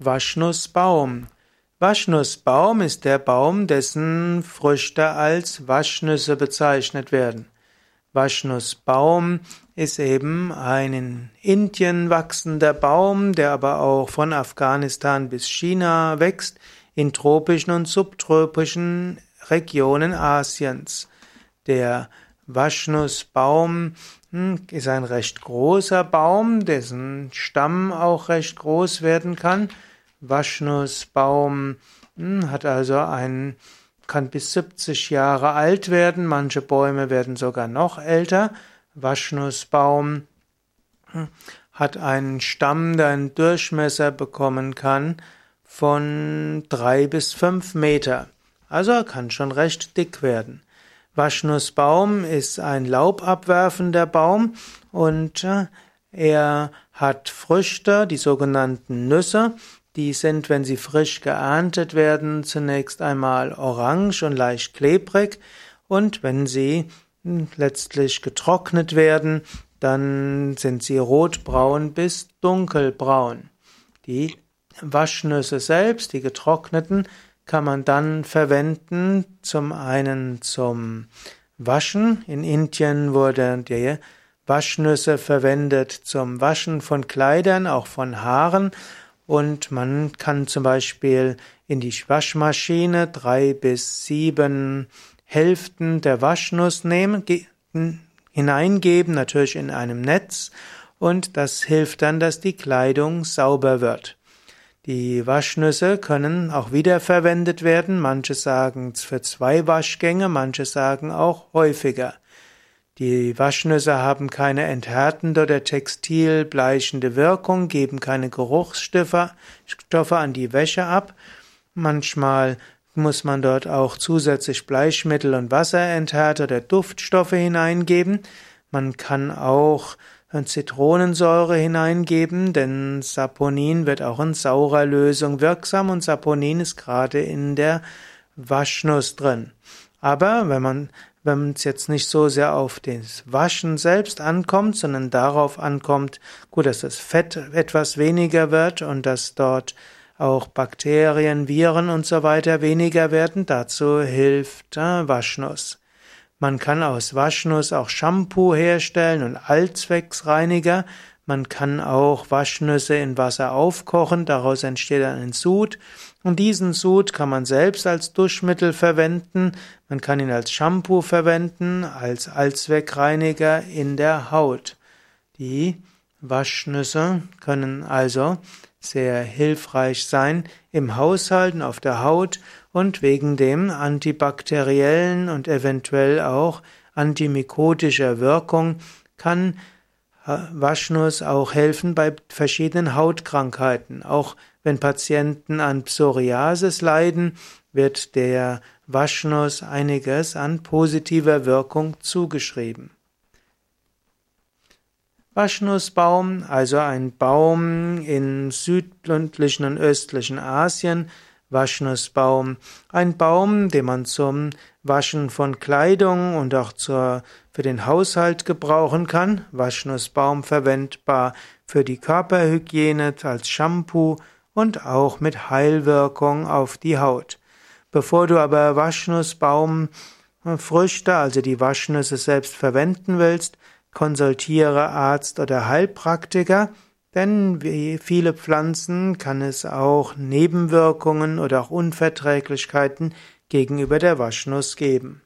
Waschnussbaum. Waschnussbaum ist der Baum, dessen Früchte als Waschnüsse bezeichnet werden. Waschnussbaum ist eben ein in Indien wachsender Baum, der aber auch von Afghanistan bis China wächst, in tropischen und subtropischen Regionen Asiens. Der Waschnussbaum hm, ist ein recht großer Baum, dessen Stamm auch recht groß werden kann. Waschnussbaum hm, hat also einen, kann bis 70 Jahre alt werden. Manche Bäume werden sogar noch älter. Waschnussbaum hm, hat einen Stamm, der einen Durchmesser bekommen kann von drei bis fünf Meter. Also er kann schon recht dick werden. Waschnussbaum ist ein laubabwerfender Baum und äh, er hat Früchte, die sogenannten Nüsse, die sind, wenn sie frisch geerntet werden, zunächst einmal orange und leicht klebrig und wenn sie hm, letztlich getrocknet werden, dann sind sie rotbraun bis dunkelbraun. Die Waschnüsse selbst, die getrockneten, kann man dann verwenden, zum einen zum Waschen. In Indien wurde die Waschnüsse verwendet zum Waschen von Kleidern, auch von Haaren und man kann zum Beispiel in die Waschmaschine drei bis sieben Hälften der Waschnuss nehmen, hineingeben, natürlich in einem Netz, und das hilft dann, dass die Kleidung sauber wird. Die Waschnüsse können auch wiederverwendet werden. Manche sagen für zwei Waschgänge, manche sagen auch häufiger. Die Waschnüsse haben keine enthärtende oder textilbleichende Wirkung, geben keine Geruchsstoffe an die Wäsche ab. Manchmal muss man dort auch zusätzlich Bleichmittel und Wasserenthärter oder Duftstoffe hineingeben. Man kann auch Zitronensäure hineingeben, denn Saponin wird auch in saurer Lösung wirksam und Saponin ist gerade in der Waschnuss drin. Aber wenn man wenn es jetzt nicht so sehr auf das Waschen selbst ankommt, sondern darauf ankommt, gut, dass das Fett etwas weniger wird und dass dort auch Bakterien, Viren und so weiter weniger werden, dazu hilft äh, Waschnuss. Man kann aus Waschnuss auch Shampoo herstellen und Allzwecksreiniger. Man kann auch Waschnüsse in Wasser aufkochen, daraus entsteht dann ein Sud. Und diesen Sud kann man selbst als Duschmittel verwenden, man kann ihn als Shampoo verwenden, als Allzweckreiniger in der Haut. Die Waschnüsse können also sehr hilfreich sein im Haushalten, auf der Haut und wegen dem antibakteriellen und eventuell auch antimikotischer Wirkung kann Waschnuss auch helfen bei verschiedenen Hautkrankheiten. Auch wenn Patienten an Psoriasis leiden, wird der Waschnuss einiges an positiver Wirkung zugeschrieben. Waschnussbaum, also ein Baum in südlichen und östlichen Asien, Waschnussbaum, ein Baum, den man zum Waschen von Kleidung und auch zur, für den Haushalt gebrauchen kann. Waschnussbaum verwendbar für die Körperhygiene als Shampoo und auch mit Heilwirkung auf die Haut. Bevor du aber Waschnussbaumfrüchte, also die Waschnüsse selbst verwenden willst, konsultiere Arzt oder Heilpraktiker, denn wie viele Pflanzen kann es auch Nebenwirkungen oder auch Unverträglichkeiten gegenüber der Waschnuss geben.